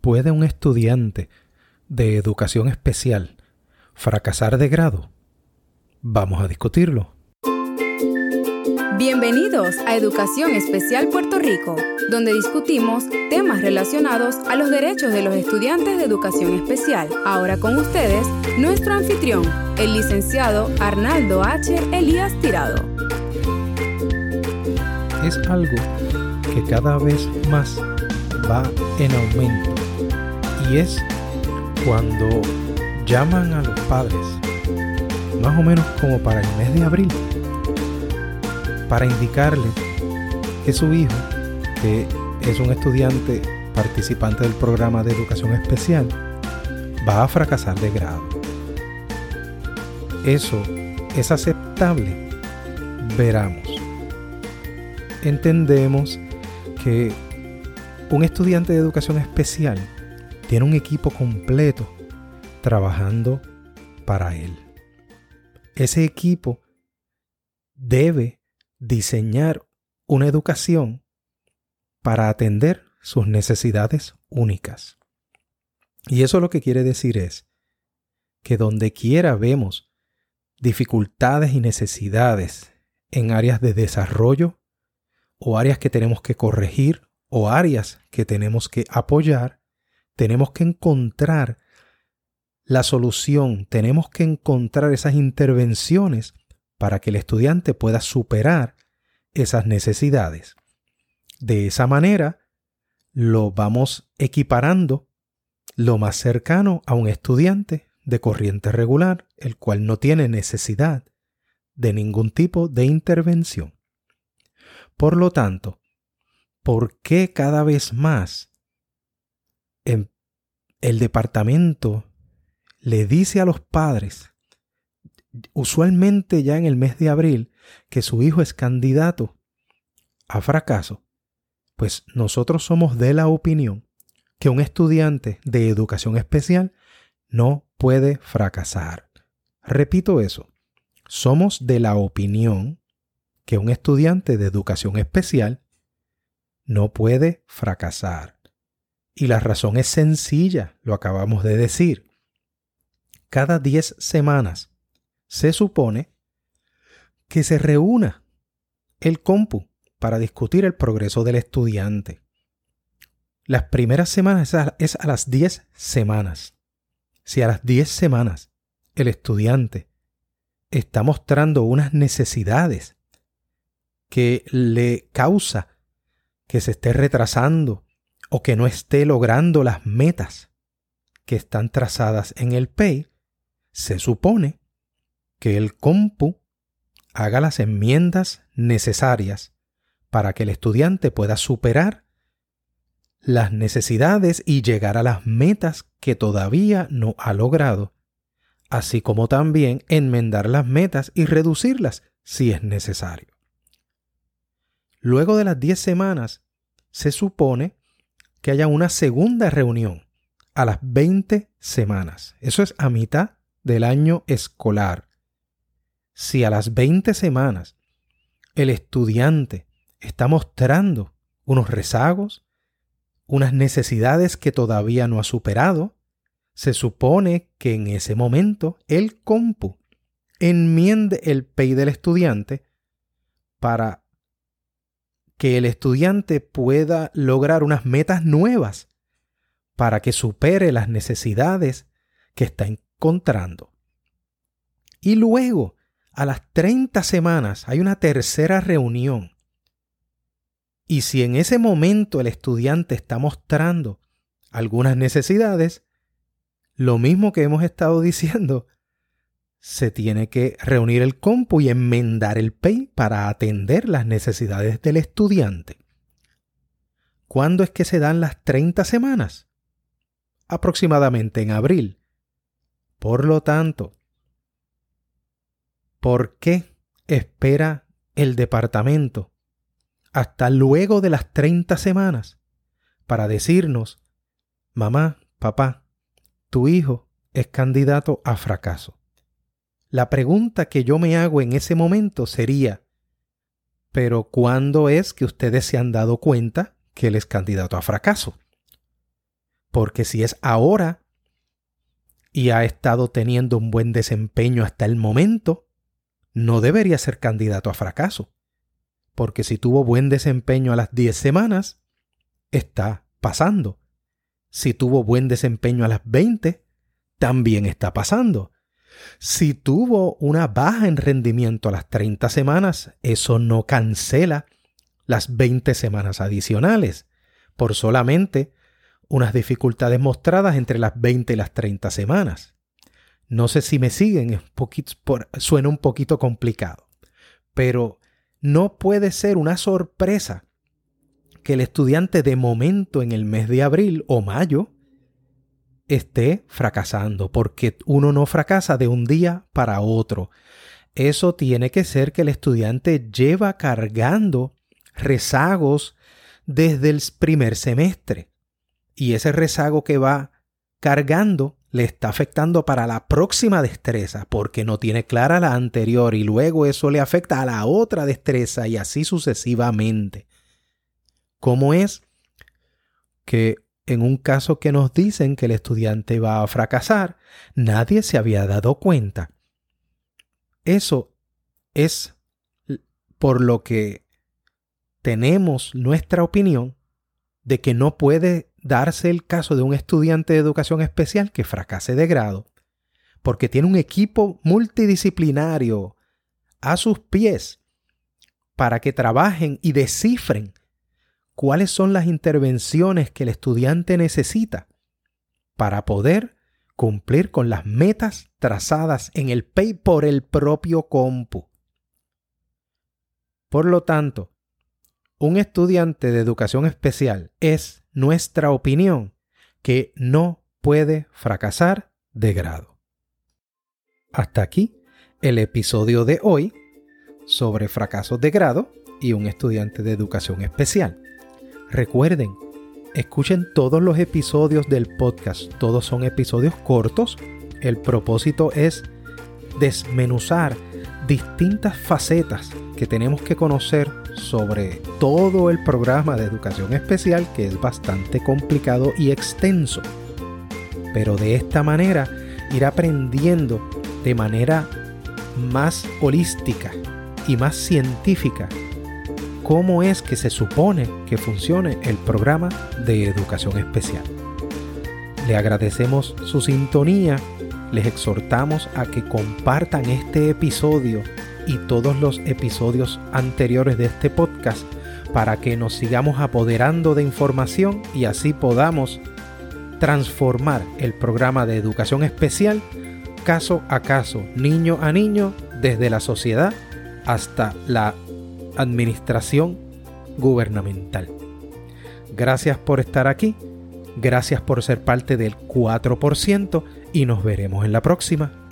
¿Puede un estudiante de educación especial fracasar de grado? Vamos a discutirlo. Bienvenidos a Educación Especial Puerto Rico, donde discutimos temas relacionados a los derechos de los estudiantes de educación especial. Ahora con ustedes, nuestro anfitrión, el licenciado Arnaldo H. Elías Tirado. Es algo que cada vez más va en aumento y es cuando llaman a los padres, más o menos como para el mes de abril, para indicarles que su hijo, que es un estudiante participante del programa de educación especial, va a fracasar de grado. ¿Eso es aceptable? Veramos. Entendemos que un estudiante de educación especial tiene un equipo completo trabajando para él. Ese equipo debe diseñar una educación para atender sus necesidades únicas. Y eso lo que quiere decir es que donde quiera vemos dificultades y necesidades en áreas de desarrollo o áreas que tenemos que corregir o áreas que tenemos que apoyar, tenemos que encontrar la solución, tenemos que encontrar esas intervenciones para que el estudiante pueda superar esas necesidades. De esa manera, lo vamos equiparando lo más cercano a un estudiante de corriente regular, el cual no tiene necesidad de ningún tipo de intervención. Por lo tanto, ¿por qué cada vez más el departamento le dice a los padres, usualmente ya en el mes de abril, que su hijo es candidato a fracaso, pues nosotros somos de la opinión que un estudiante de educación especial no puede fracasar. Repito eso, somos de la opinión que un estudiante de educación especial no puede fracasar. Y la razón es sencilla, lo acabamos de decir. Cada 10 semanas se supone que se reúna el compu para discutir el progreso del estudiante. Las primeras semanas es a, las 10 semanas. Si a las 10 semanas el estudiante está mostrando unas necesidades que le causa que se esté retrasando o que no esté logrando las metas que están trazadas en el PEI, se supone que el compu haga las enmiendas necesarias para que el estudiante pueda superar las necesidades y llegar a las metas que todavía no ha logrado, así como también enmendar las metas y reducirlas si es necesario. Luego de las 10 semanas, se supone que haya una segunda reunión a las 20 semanas. Eso es a mitad del año escolar. Si a las 20 semanas el estudiante está mostrando unos rezagos, unas necesidades que todavía no ha superado, se supone que en ese momento el compu enmiende el PEI del estudiante para que el estudiante pueda lograr unas metas nuevas para que supere las necesidades que está encontrando. Y luego, a las 30 semanas, hay una tercera reunión. Y si en ese momento el estudiante está mostrando algunas necesidades, lo mismo que hemos estado diciendo, se tiene que reunir el compu y enmendar el PEI para atender las necesidades del estudiante. ¿Cuándo es que se dan las 30 semanas? Aproximadamente en abril. Por lo tanto, ¿por qué espera el departamento hasta luego de las 30 semanas para decirnos, mamá, papá, tu hijo es candidato a fracaso? La pregunta que yo me hago en ese momento sería, pero ¿cuándo es que ustedes se han dado cuenta que él es candidato a fracaso? Porque si es ahora y ha estado teniendo un buen desempeño hasta el momento, no debería ser candidato a fracaso. Porque si tuvo buen desempeño a las 10 semanas, está pasando. Si tuvo buen desempeño a las 20, también está pasando. Si tuvo una baja en rendimiento a las 30 semanas, eso no cancela las 20 semanas adicionales por solamente unas dificultades mostradas entre las 20 y las 30 semanas. No sé si me siguen, suena un poquito complicado, pero no puede ser una sorpresa que el estudiante de momento en el mes de abril o mayo esté fracasando, porque uno no fracasa de un día para otro. Eso tiene que ser que el estudiante lleva cargando rezagos desde el primer semestre. Y ese rezago que va cargando le está afectando para la próxima destreza porque no tiene clara la anterior y luego eso le afecta a la otra destreza y así sucesivamente. ¿Cómo es que en un caso que nos dicen que el estudiante va a fracasar, nadie se había dado cuenta? Eso es por lo que tenemos nuestra opinión de que no puede darse el caso de un estudiante de educación especial que fracase de grado, porque tiene un equipo multidisciplinario a sus pies para que trabajen y descifren cuáles son las intervenciones que el estudiante necesita para poder cumplir con las metas trazadas en el PEI por el propio compu. Por lo tanto, un estudiante de educación especial es nuestra opinión que no puede fracasar de grado. Hasta aquí el episodio de hoy sobre fracasos de grado y un estudiante de educación especial. Recuerden, escuchen todos los episodios del podcast, todos son episodios cortos. El propósito es desmenuzar distintas facetas que tenemos que conocer sobre todo el programa de educación especial que es bastante complicado y extenso. Pero de esta manera ir aprendiendo de manera más holística y más científica cómo es que se supone que funcione el programa de educación especial. Le agradecemos su sintonía, les exhortamos a que compartan este episodio y todos los episodios anteriores de este podcast para que nos sigamos apoderando de información y así podamos transformar el programa de educación especial caso a caso, niño a niño, desde la sociedad hasta la administración gubernamental. Gracias por estar aquí, gracias por ser parte del 4% y nos veremos en la próxima.